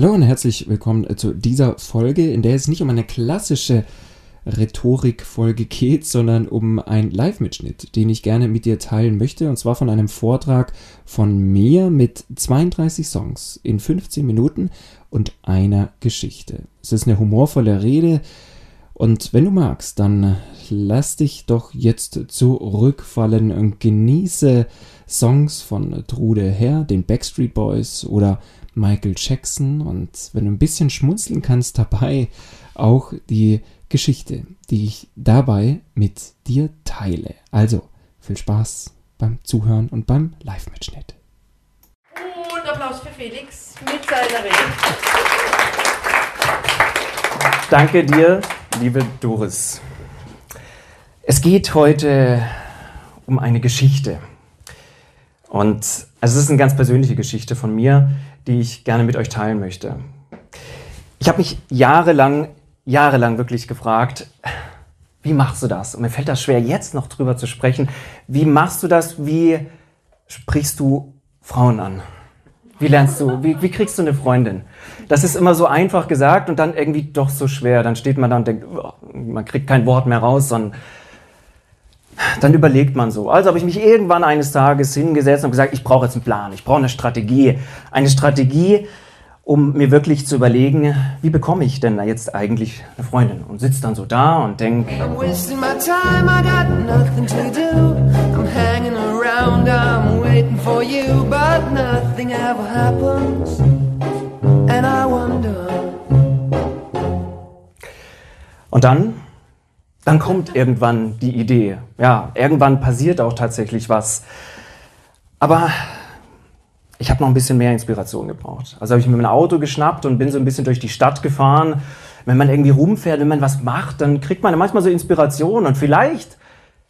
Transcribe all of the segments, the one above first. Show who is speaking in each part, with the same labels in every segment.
Speaker 1: Hallo und herzlich willkommen zu dieser Folge, in der es nicht um eine klassische Rhetorikfolge geht, sondern um einen Live-Mitschnitt, den ich gerne mit dir teilen möchte, und zwar von einem Vortrag von mir mit 32 Songs in 15 Minuten und einer Geschichte. Es ist eine humorvolle Rede, und wenn du magst, dann lass dich doch jetzt zurückfallen und genieße Songs von Trude Herr, den Backstreet Boys oder Michael Jackson und wenn du ein bisschen schmunzeln kannst dabei, auch die Geschichte, die ich dabei mit dir teile. Also viel Spaß beim Zuhören und beim Live-Mitschnitt.
Speaker 2: Und Applaus für Felix mit seiner Rede.
Speaker 3: Danke dir, liebe Doris. Es geht heute um eine Geschichte. Und also es ist eine ganz persönliche Geschichte von mir, die ich gerne mit euch teilen möchte. Ich habe mich jahrelang, jahrelang wirklich gefragt, wie machst du das? Und mir fällt das schwer, jetzt noch drüber zu sprechen. Wie machst du das? Wie sprichst du Frauen an? Wie lernst du, wie, wie kriegst du eine Freundin? Das ist immer so einfach gesagt und dann irgendwie doch so schwer. Dann steht man da und denkt, oh, man kriegt kein Wort mehr raus, sondern dann überlegt man so. Also habe ich mich irgendwann eines Tages hingesetzt und gesagt, ich brauche jetzt einen Plan, ich brauche eine Strategie. Eine Strategie, um mir wirklich zu überlegen, wie bekomme ich denn jetzt eigentlich eine Freundin? Und sitze dann so da und denke, Und dann dann kommt irgendwann die Idee. Ja, irgendwann passiert auch tatsächlich was. Aber ich habe noch ein bisschen mehr Inspiration gebraucht. Also habe ich mir mein Auto geschnappt und bin so ein bisschen durch die Stadt gefahren. Wenn man irgendwie rumfährt, wenn man was macht, dann kriegt man manchmal so Inspiration und vielleicht,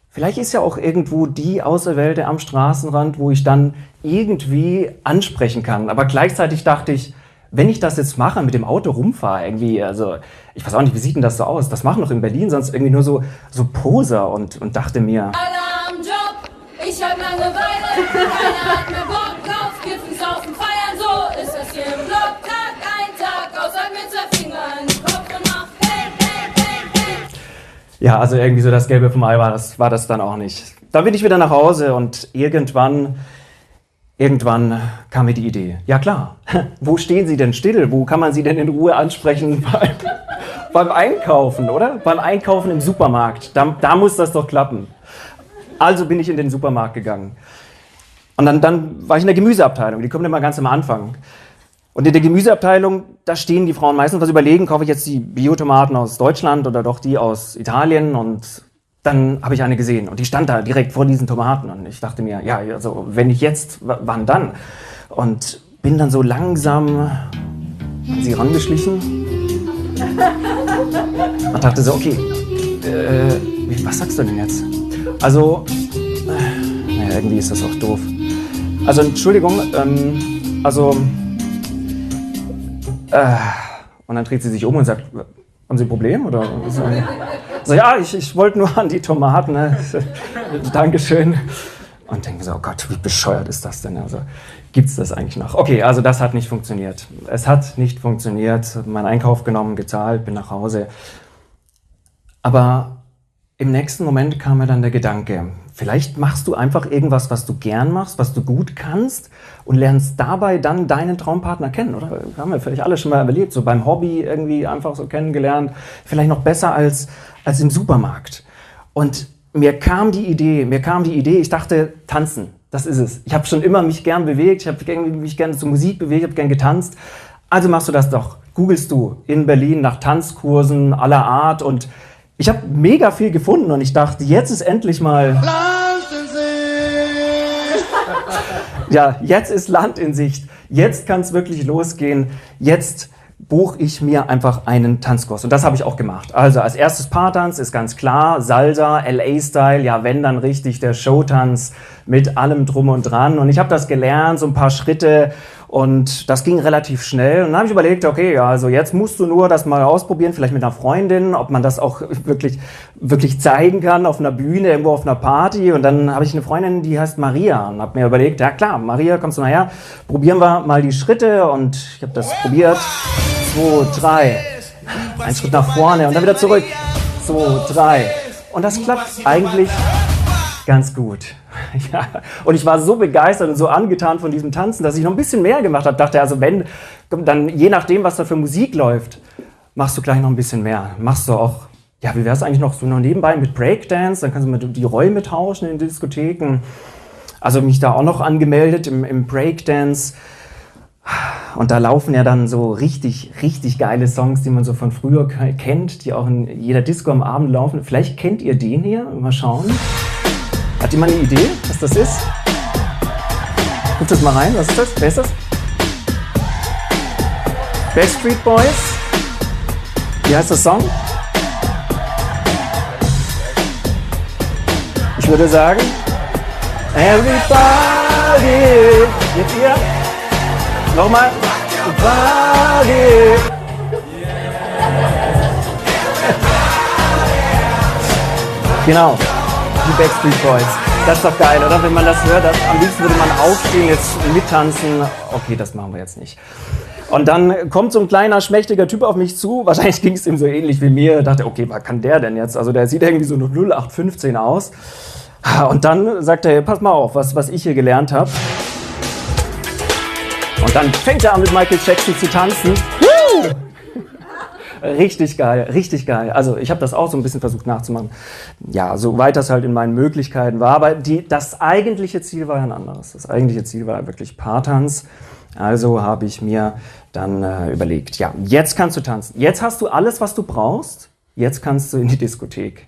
Speaker 3: vielleicht ist ja auch irgendwo die Auserwählte am Straßenrand, wo ich dann irgendwie ansprechen kann. Aber gleichzeitig dachte ich, wenn ich das jetzt mache, mit dem Auto rumfahre, irgendwie, also ich weiß auch nicht, wie sieht denn das so aus? Das machen doch in Berlin sonst irgendwie nur so, so Poser und, und dachte mir.
Speaker 4: Alarmjob, ich hab Langeweile, keiner hat mehr Bock auf Kiffen, Saufen, Feiern, so ist das hier im Block, Tag ein Tag, außer mit zwei Fingern im Kopf und hey, hey, hey, hey.
Speaker 3: Ja, also irgendwie so das Gelbe vom Ei war das, war das dann auch nicht. Dann bin ich wieder nach Hause und irgendwann Irgendwann kam mir die Idee, ja klar, wo stehen Sie denn still? Wo kann man Sie denn in Ruhe ansprechen beim, beim Einkaufen, oder? Beim Einkaufen im Supermarkt. Da, da, muss das doch klappen. Also bin ich in den Supermarkt gegangen. Und dann, dann war ich in der Gemüseabteilung, die kommt immer ganz am Anfang. Und in der Gemüseabteilung, da stehen die Frauen meistens was überlegen, kaufe ich jetzt die Biotomaten aus Deutschland oder doch die aus Italien und dann habe ich eine gesehen und die stand da direkt vor diesen Tomaten und ich dachte mir, ja, also wenn nicht jetzt, wann dann? Und bin dann so langsam an sie rangeschlichen und dachte so, okay, äh, was sagst du denn jetzt? Also, äh, naja, irgendwie ist das auch doof. Also, Entschuldigung, ähm, also, äh, und dann dreht sie sich um und sagt, haben Sie ein Problem? Oder so, ja, ich, ich wollte nur an die Tomaten. Ne? Dankeschön. Und denke so, oh Gott, wie bescheuert ist das denn? Also gibt es das eigentlich noch? Okay, also das hat nicht funktioniert. Es hat nicht funktioniert. Mein Einkauf genommen, gezahlt, bin nach Hause. Aber im nächsten Moment kam mir dann der Gedanke, vielleicht machst du einfach irgendwas, was du gern machst, was du gut kannst und lernst dabei dann deinen Traumpartner kennen, oder? Haben wir vielleicht alle schon mal erlebt, so beim Hobby irgendwie einfach so kennengelernt, vielleicht noch besser als, als im Supermarkt. Und mir kam die Idee, mir kam die Idee, ich dachte, tanzen, das ist es. Ich habe schon immer mich gern bewegt, ich habe mich gerne zur Musik bewegt, habe gern getanzt. Also machst du das doch. Googlest du in Berlin nach Tanzkursen aller Art und ich habe mega viel gefunden und ich dachte, jetzt ist endlich mal. Land in Sicht! ja, jetzt ist Land in Sicht. Jetzt kann es wirklich losgehen. Jetzt buche ich mir einfach einen Tanzkurs. Und das habe ich auch gemacht. Also als erstes Paartanz ist ganz klar, Salsa, LA-Style, ja wenn dann richtig der Showtanz mit allem drum und dran. Und ich habe das gelernt, so ein paar Schritte Und das ging relativ schnell. Und dann habe ich überlegt, okay, also jetzt musst du nur das mal ausprobieren, vielleicht mit einer Freundin, ob man das auch wirklich, wirklich zeigen kann auf einer Bühne, irgendwo auf einer Party. Und dann habe ich eine Freundin, die heißt Maria und habe mir überlegt, ja klar, Maria, kommst du mal her, probieren wir mal die Schritte. Und ich habe das probiert. Zwei, drei. Ein Schritt nach vorne und dann wieder zurück. Zwei, drei. Und das klappt eigentlich ganz gut. Ja. Und ich war so begeistert und so angetan von diesem Tanzen, dass ich noch ein bisschen mehr gemacht habe. Dachte, also wenn, dann je nachdem, was da für Musik läuft, machst du gleich noch ein bisschen mehr. Machst du auch, ja, wie wäre es eigentlich noch so noch nebenbei mit Breakdance? Dann kannst du mit die Räume tauschen in Diskotheken. Also mich da auch noch angemeldet im, im Breakdance. Und da laufen ja dann so richtig, richtig geile Songs, die man so von früher kennt, die auch in jeder Disco am Abend laufen. Vielleicht kennt ihr den hier. Mal schauen. Hat jemand eine Idee, was das ist? Guck das mal rein. Was ist das? Wer ist das? Backstreet Boys. Wie heißt der Song? Ich würde sagen, Everybody. Jetzt ihr? Nochmal. Everybody. Genau die Backstreet Boys. Das ist doch geil, oder? Wenn man das hört, das, am liebsten würde man aufstehen, jetzt mittanzen. Okay, das machen wir jetzt nicht. Und dann kommt so ein kleiner, schmächtiger Typ auf mich zu. Wahrscheinlich ging es ihm so ähnlich wie mir. Ich dachte, okay, was kann der denn jetzt? Also der sieht irgendwie so 0815 aus. Und dann sagt er, pass mal auf, was, was ich hier gelernt habe. Und dann fängt er an mit Michael Jackson zu tanzen. Woo! Richtig geil, richtig geil. Also ich habe das auch so ein bisschen versucht nachzumachen. Ja, soweit das halt in meinen Möglichkeiten war. Aber die, das eigentliche Ziel war ein anderes. Das eigentliche Ziel war wirklich Paartanz. Also habe ich mir dann äh, überlegt, ja, jetzt kannst du tanzen. Jetzt hast du alles, was du brauchst. Jetzt kannst du in die Diskothek.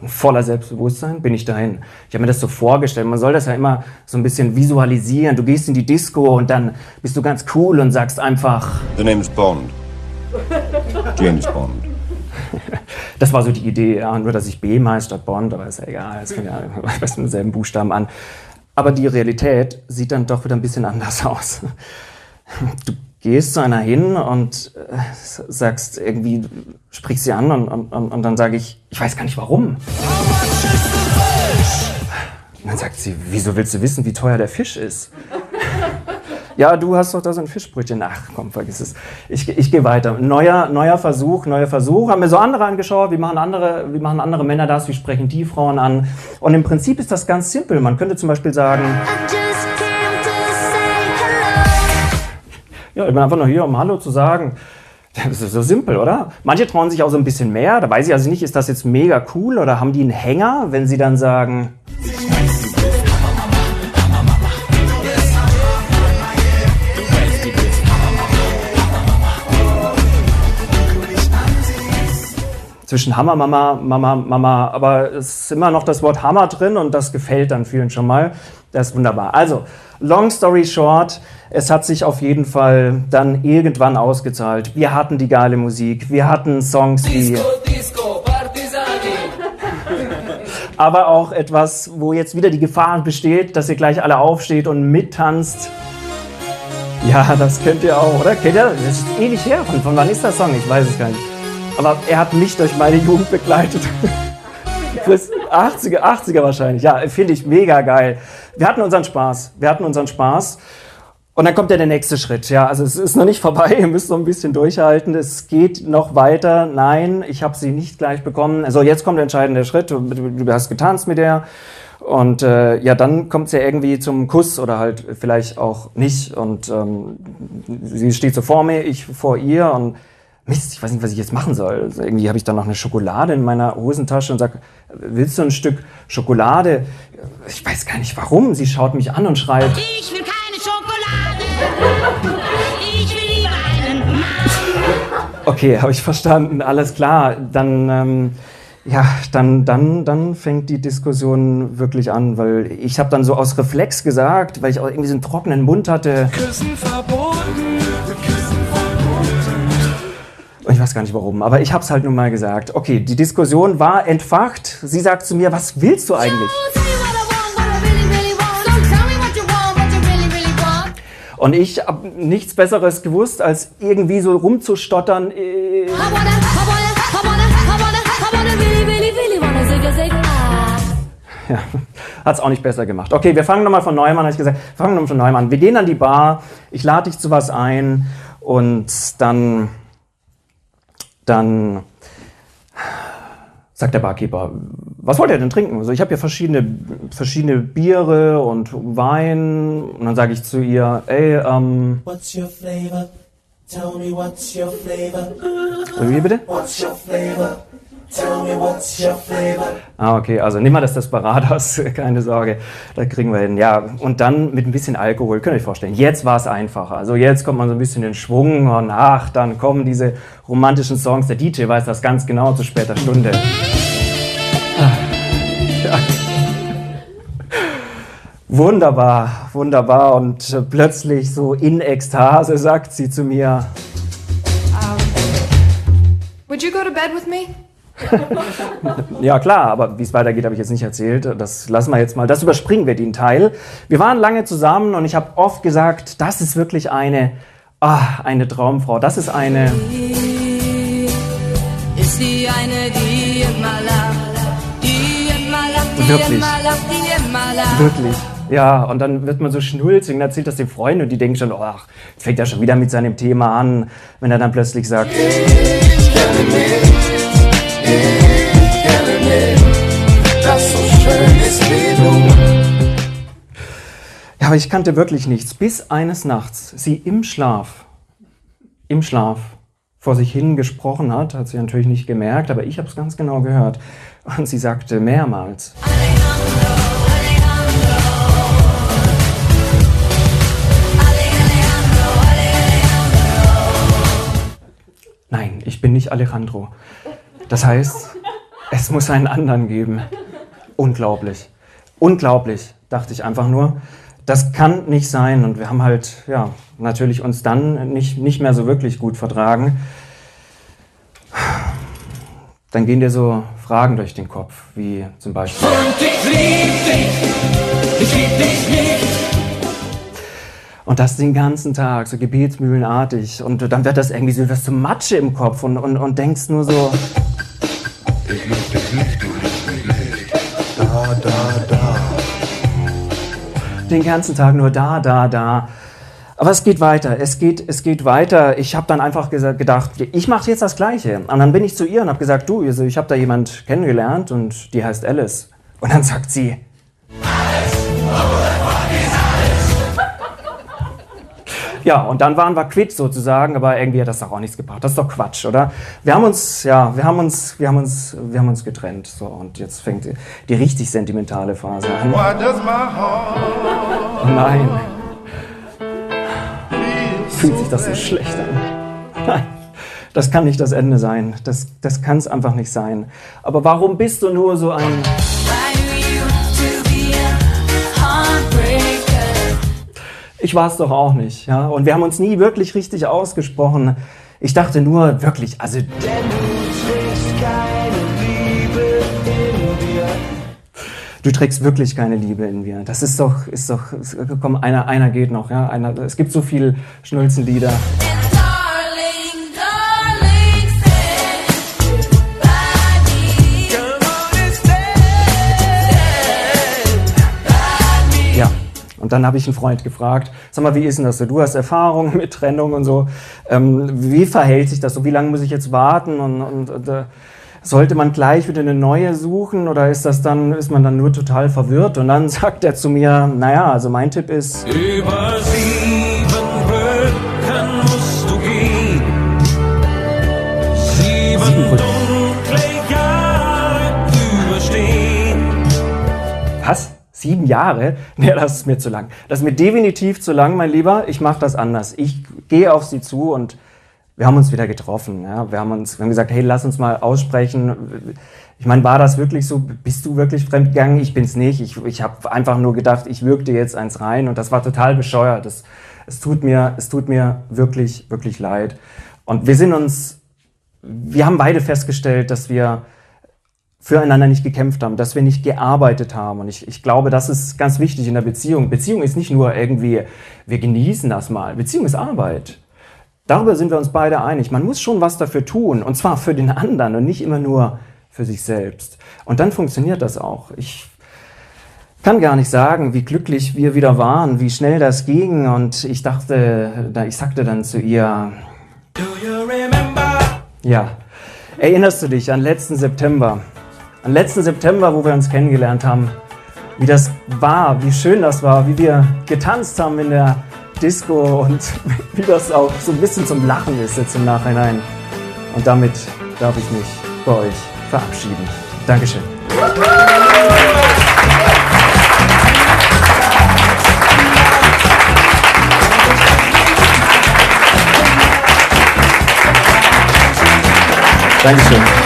Speaker 3: Und voller Selbstbewusstsein bin ich dahin. Ich habe mir das so vorgestellt. Man soll das ja immer so ein bisschen visualisieren. Du gehst in die Disco und dann bist du ganz cool und sagst einfach.
Speaker 5: The name's Bond. James Bond.
Speaker 3: Das war so die Idee, ja, nur dass ich B heißt statt Bond, aber ist ja egal, es fängt ja mit demselben Buchstaben an. Aber die Realität sieht dann doch wieder ein bisschen anders aus. Du gehst zu einer hin und äh, sagst irgendwie, sprichst sie an und, und, und, und dann sage ich, ich weiß gar nicht warum. Und dann sagt sie, wieso willst du wissen, wie teuer der Fisch ist? Ja, du hast doch da so ein Fischbrötchen. Ach komm, vergiss es. Ich, ich gehe weiter. Neuer, neuer Versuch, neuer Versuch. Haben wir so andere angeschaut. Wie machen andere, wie machen andere Männer das? Wie sprechen die Frauen an? Und im Prinzip ist das ganz simpel. Man könnte zum Beispiel sagen, ja, ich bin einfach nur hier, um Hallo zu sagen. Das ist so simpel, oder? Manche trauen sich auch so ein bisschen mehr. Da weiß ich also nicht, ist das jetzt mega cool oder haben die einen Hänger, wenn sie dann sagen, zwischen Hammer, Mama, Mama, Mama, aber es ist immer noch das Wort Hammer drin und das gefällt dann vielen schon mal. Das ist wunderbar. Also, long story short, es hat sich auf jeden Fall dann irgendwann ausgezahlt. Wir hatten die geile Musik, wir hatten Songs wie... Disco, Disco, aber auch etwas, wo jetzt wieder die Gefahr besteht, dass ihr gleich alle aufsteht und mittanzt. Ja, das kennt ihr auch, oder? Kennt ihr? Das ist ewig her. Von, von wann ist der Song? Ich weiß es gar nicht. Aber er hat mich durch meine Jugend begleitet. Bis 80er, 80er wahrscheinlich. Ja, finde ich mega geil. Wir hatten unseren Spaß. Wir hatten unseren Spaß. Und dann kommt ja der nächste Schritt. Ja, also es ist noch nicht vorbei. Ihr müsst noch ein bisschen durchhalten. Es geht noch weiter. Nein, ich habe sie nicht gleich bekommen. Also jetzt kommt der entscheidende Schritt. Du, du hast getanzt mit der. Und äh, ja, dann kommt es ja irgendwie zum Kuss oder halt vielleicht auch nicht. Und ähm, sie steht so vor mir, ich vor ihr und Mist, ich weiß nicht, was ich jetzt machen soll. Also irgendwie habe ich dann noch eine Schokolade in meiner Hosentasche und sage, willst du ein Stück Schokolade? Ich weiß gar nicht warum. Sie schaut mich an und schreit.
Speaker 4: Ich will keine Schokolade. Ich will lieber einen Mann.
Speaker 3: Okay, habe ich verstanden. Alles klar. Dann, ähm, ja, dann, dann, dann fängt die Diskussion wirklich an, weil ich habe dann so aus Reflex gesagt, weil ich auch irgendwie so einen trockenen Mund hatte. Küssen verboten. Ich weiß gar nicht warum, aber ich habe es halt nun mal gesagt. Okay, die Diskussion war entfacht. Sie sagt zu mir, was willst du eigentlich? Und ich habe nichts Besseres gewusst, als irgendwie so rumzustottern. Ja, hat es auch nicht besser gemacht. Okay, wir fangen nochmal von neuem an, habe ich gesagt. Wir fangen nochmal von neuem an. Wir gehen an die Bar, ich lade dich zu was ein und dann, dann sagt der Barkeeper, was wollt ihr denn trinken? Also ich habe hier verschiedene, verschiedene Biere und Wein und dann sage ich zu ihr, ey, ähm,
Speaker 6: What's your flavor? Tell me what's your flavor?
Speaker 3: wie bitte?
Speaker 6: What's your flavor? Tell me what's your flavor?
Speaker 3: Ah, okay, also nimm mal das Desperados, keine Sorge, da kriegen wir hin. Ja, und dann mit ein bisschen Alkohol, könnt ihr euch vorstellen. Jetzt war es einfacher. Also jetzt kommt man so ein bisschen in Schwung und ach, dann kommen diese romantischen Songs. Der DJ weiß das ganz genau zu später Stunde. Ah, ja. Wunderbar, wunderbar. Und plötzlich so in Ekstase sagt sie zu mir,
Speaker 2: Would you go to bed with me?
Speaker 3: Ja, klar, aber wie es weitergeht, habe ich jetzt nicht erzählt. Das lassen wir jetzt mal. Das überspringen wir den Teil. Wir waren lange zusammen und ich habe oft gesagt, das ist wirklich eine, ah, eine Traumfrau. Das ist eine,
Speaker 4: Ist die eine, die immer lacht, die immer lacht, die
Speaker 3: Wirklich.
Speaker 4: immer lacht, die immer lacht.
Speaker 3: wirklich. Ja, und dann wird man so schnulzig und erzählt das den Freunden und die denken schon, oh, ach, fängt er schon wieder mit seinem Thema an, wenn er dann plötzlich sagt,
Speaker 6: Das so schön ist wie du.
Speaker 3: Ja, aber ich kannte wirklich nichts, bis eines Nachts sie im Schlaf, im Schlaf vor sich hin gesprochen hat, hat sie natürlich nicht gemerkt, aber ich habe es ganz genau gehört. Und sie sagte mehrmals, nein, ich bin nicht Alejandro. Das heißt, es muss einen anderen geben. Unglaublich. Unglaublich, dachte ich einfach nur. Das kann nicht sein. Und wir haben halt, ja, natürlich uns dann nicht, nicht mehr so wirklich gut vertragen. Dann gehen dir so Fragen durch den Kopf, wie zum Beispiel. Und das den ganzen Tag, so gebetsmühlenartig. Und dann wird das irgendwie so, wirst du Matsche im Kopf und, und, und denkst nur so, den ganzen Tag nur da, da, da. Aber es geht weiter, es geht, es geht weiter. Ich habe dann einfach gedacht, ich mache jetzt das Gleiche. Und dann bin ich zu ihr und habe gesagt, du, also ich habe da jemand kennengelernt und die heißt Alice. Und dann sagt sie, Ja, und dann waren wir quitt sozusagen, aber irgendwie hat das doch auch nichts gebracht. Das ist doch Quatsch, oder? Wir haben uns, ja, wir haben uns, wir haben uns, wir haben uns getrennt. So, und jetzt fängt die, richtig sentimentale Phase an.
Speaker 6: Why does my heart
Speaker 3: Oh nein, fühlt sich das so schlecht an. Nein, das kann nicht das Ende sein. Das, das kann es einfach nicht sein. Aber warum bist du nur so ein... Ich war es doch auch nicht, ja. Und wir haben uns nie wirklich richtig ausgesprochen. Ich dachte nur, wirklich, also du trägst wirklich keine Liebe in mir. Das ist doch, ist doch, komm, einer, einer geht noch, ja. Einer, es gibt so viel Schnulzenlieder.
Speaker 4: Darling,
Speaker 3: Dann habe ich einen Freund gefragt, sag mal, wie ist denn das so? Du hast Erfahrung mit Trennung und so. Ähm, wie verhält sich das so? Wie lange muss ich jetzt warten? Und, und, und äh, sollte man gleich wieder eine neue suchen oder ist das dann, ist man dann nur total verwirrt? Und dann sagt er zu mir, naja, also mein Tipp ist,
Speaker 7: Über Sieben Jahre?
Speaker 3: Nee, das ist mir zu lang. Das ist mir definitiv zu lang, mein Lieber. Ich mache das anders. Ich gehe auf sie zu und wir haben uns wieder getroffen. Ja? Wir, haben uns, wir haben gesagt, hey, lass uns mal aussprechen. Ich meine, war das wirklich so? Bist du wirklich fremdgegangen? Ich bin's nicht. Ich, ich habe einfach nur gedacht, ich dir jetzt eins rein und das war total bescheuert. Das, es, tut mir, es tut mir wirklich, wirklich leid. Und wir sind uns, wir haben beide festgestellt, dass wir füreinander nicht gekämpft haben, dass wir nicht gearbeitet haben. Und ich, ich glaube, das ist ganz wichtig in der Beziehung. Beziehung ist nicht nur irgendwie, wir genießen das mal. Beziehung ist Arbeit. Darüber sind wir uns beide einig. Man muss schon was dafür tun. Und zwar für den anderen und nicht immer nur für sich selbst. Und dann funktioniert das auch. Ich kann gar nicht sagen, wie glücklich wir wieder waren, wie schnell das ging. Und ich dachte, da- ich sagte dann zu ihr, ja, erinnerst du dich an letzten September? An letzten September, wo wir uns kennengelernt haben, wie das war, wie schön das war, wie wir getanzt haben in der Disco und wie das auch so ein bisschen zum Lachen ist jetzt im Nachhinein. Und damit darf ich mich bei euch verabschieden. Dankeschön. Dankeschön.